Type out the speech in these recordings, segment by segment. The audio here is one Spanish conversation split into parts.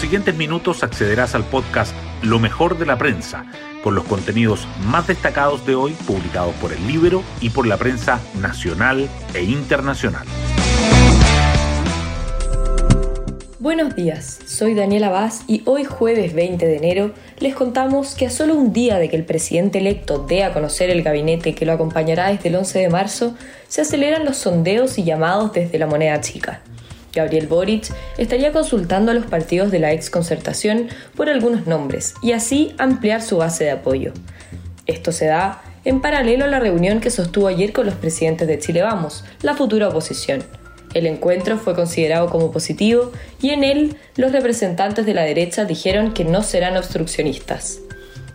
siguientes minutos accederás al podcast Lo mejor de la prensa, con los contenidos más destacados de hoy publicados por el libro y por la prensa nacional e internacional. Buenos días, soy Daniela Vaz y hoy jueves 20 de enero les contamos que a solo un día de que el presidente electo dé a conocer el gabinete que lo acompañará desde el 11 de marzo, se aceleran los sondeos y llamados desde la moneda chica. Gabriel Boric estaría consultando a los partidos de la ex concertación por algunos nombres y así ampliar su base de apoyo. Esto se da en paralelo a la reunión que sostuvo ayer con los presidentes de Chile Vamos, la futura oposición el encuentro fue considerado como positivo y en él los representantes de la derecha dijeron que no serán obstruccionistas.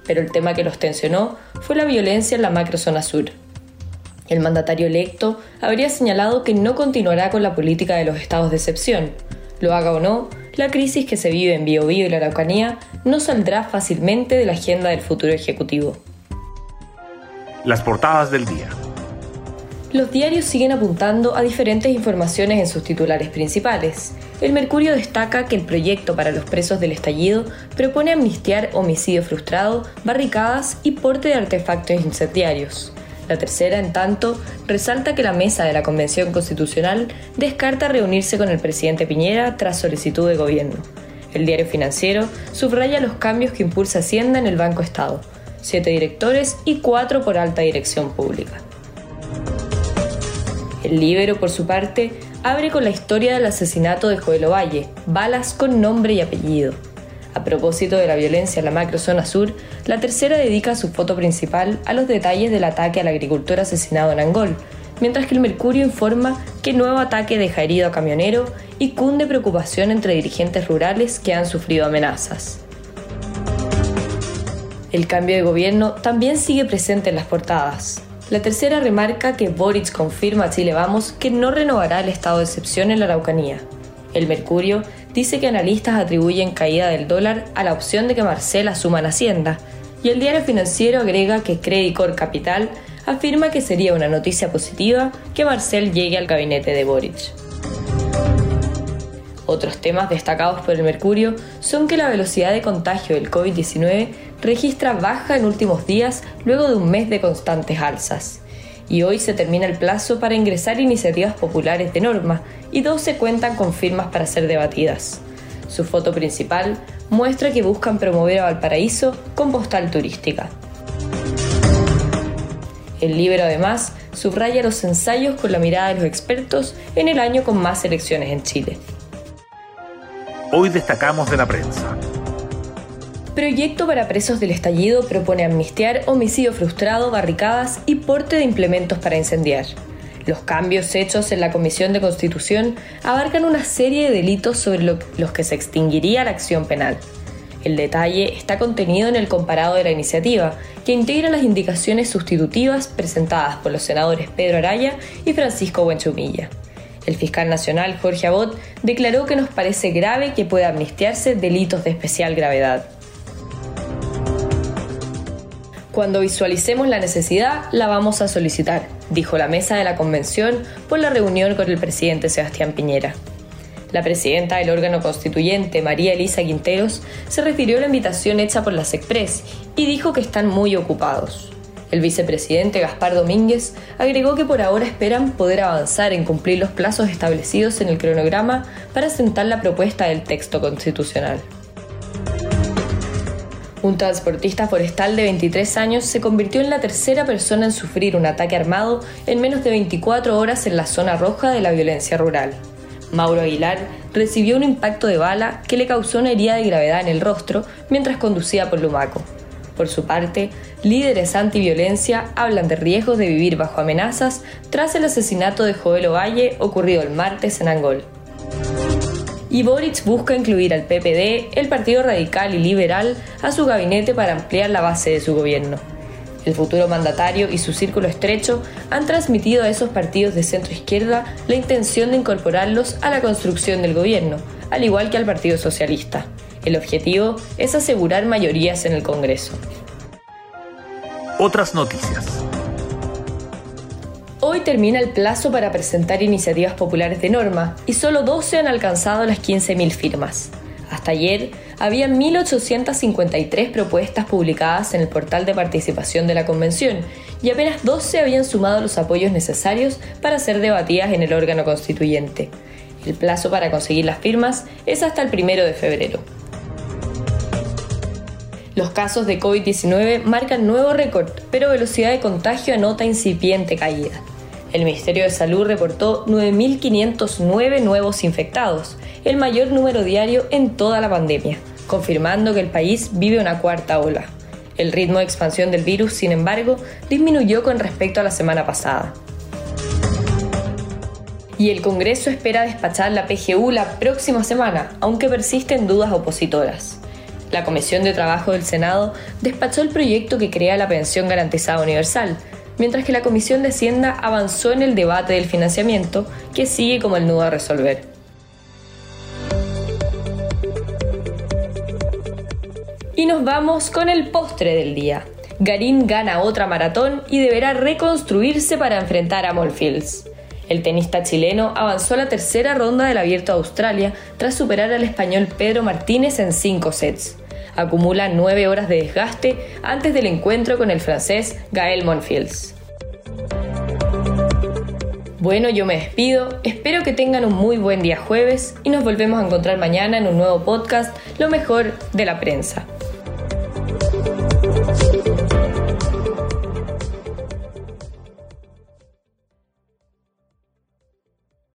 Pero el tema que los tensionó fue la violencia en la macrozona sur. El mandatario electo habría señalado que no continuará con la política de los estados de excepción. Lo haga o no, la crisis que se vive en Biobío y la Araucanía no saldrá fácilmente de la agenda del futuro ejecutivo. Las portadas del día los diarios siguen apuntando a diferentes informaciones en sus titulares principales. El Mercurio destaca que el proyecto para los presos del estallido propone amnistiar homicidio frustrado, barricadas y porte de artefactos incendiarios. La tercera, en tanto, resalta que la mesa de la Convención Constitucional descarta reunirse con el presidente Piñera tras solicitud de gobierno. El diario financiero subraya los cambios que impulsa Hacienda en el Banco Estado, siete directores y cuatro por alta dirección pública. El Libero, por su parte, abre con la historia del asesinato de Joel Ovalle, balas con nombre y apellido. A propósito de la violencia en la macrozona sur, la tercera dedica su foto principal a los detalles del ataque al agricultor asesinado en Angol, mientras que el Mercurio informa que nuevo ataque deja herido a camionero y cunde preocupación entre dirigentes rurales que han sufrido amenazas. El cambio de gobierno también sigue presente en las portadas. La tercera remarca que Boric confirma a Chile Vamos que no renovará el estado de excepción en la Araucanía. El Mercurio dice que analistas atribuyen caída del dólar a la opción de que Marcel asuma en Hacienda, y el diario financiero agrega que Credicor Capital afirma que sería una noticia positiva que Marcel llegue al gabinete de Boric. Otros temas destacados por el Mercurio son que la velocidad de contagio del COVID-19 registra baja en últimos días luego de un mes de constantes alzas. Y hoy se termina el plazo para ingresar iniciativas populares de norma y 12 cuentan con firmas para ser debatidas. Su foto principal muestra que buscan promover a Valparaíso con postal turística. El libro además subraya los ensayos con la mirada de los expertos en el año con más elecciones en Chile. Hoy destacamos de la prensa. Proyecto para presos del estallido propone amnistiar homicidio frustrado, barricadas y porte de implementos para incendiar. Los cambios hechos en la Comisión de Constitución abarcan una serie de delitos sobre los que se extinguiría la acción penal. El detalle está contenido en el comparado de la iniciativa, que integra las indicaciones sustitutivas presentadas por los senadores Pedro Araya y Francisco Buenchumilla. El fiscal nacional Jorge Abot declaró que nos parece grave que pueda amnistiarse delitos de especial gravedad. Cuando visualicemos la necesidad, la vamos a solicitar, dijo la mesa de la convención por la reunión con el presidente Sebastián Piñera. La presidenta del órgano constituyente, María Elisa Quinteros, se refirió a la invitación hecha por la SECPRES y dijo que están muy ocupados. El vicepresidente Gaspar Domínguez agregó que por ahora esperan poder avanzar en cumplir los plazos establecidos en el cronograma para sentar la propuesta del texto constitucional. Un transportista forestal de 23 años se convirtió en la tercera persona en sufrir un ataque armado en menos de 24 horas en la zona roja de la violencia rural. Mauro Aguilar recibió un impacto de bala que le causó una herida de gravedad en el rostro mientras conducía por Lumaco. Por su parte, líderes antiviolencia hablan de riesgos de vivir bajo amenazas tras el asesinato de Joel Ovalle ocurrido el martes en Angol y Boric busca incluir al PPD, el Partido Radical y Liberal, a su gabinete para ampliar la base de su gobierno. El futuro mandatario y su círculo estrecho han transmitido a esos partidos de centro izquierda la intención de incorporarlos a la construcción del gobierno, al igual que al Partido Socialista. El objetivo es asegurar mayorías en el Congreso. Otras noticias. Hoy termina el plazo para presentar iniciativas populares de norma y solo 12 han alcanzado las 15.000 firmas. Hasta ayer había 1.853 propuestas publicadas en el portal de participación de la convención y apenas 12 habían sumado los apoyos necesarios para ser debatidas en el órgano constituyente. El plazo para conseguir las firmas es hasta el primero de febrero. Los casos de COVID-19 marcan nuevo récord, pero velocidad de contagio anota incipiente caída. El Ministerio de Salud reportó 9.509 nuevos infectados, el mayor número diario en toda la pandemia, confirmando que el país vive una cuarta ola. El ritmo de expansión del virus, sin embargo, disminuyó con respecto a la semana pasada. Y el Congreso espera despachar la PGU la próxima semana, aunque persisten dudas opositoras. La Comisión de Trabajo del Senado despachó el proyecto que crea la pensión garantizada universal, mientras que la Comisión de Hacienda avanzó en el debate del financiamiento, que sigue como el nudo a resolver. Y nos vamos con el postre del día. Garín gana otra maratón y deberá reconstruirse para enfrentar a Molfields. El tenista chileno avanzó a la tercera ronda del Abierto de Australia tras superar al español Pedro Martínez en cinco sets. Acumula nueve horas de desgaste antes del encuentro con el francés Gael Monfils. Bueno, yo me despido, espero que tengan un muy buen día jueves y nos volvemos a encontrar mañana en un nuevo podcast, Lo mejor de la prensa.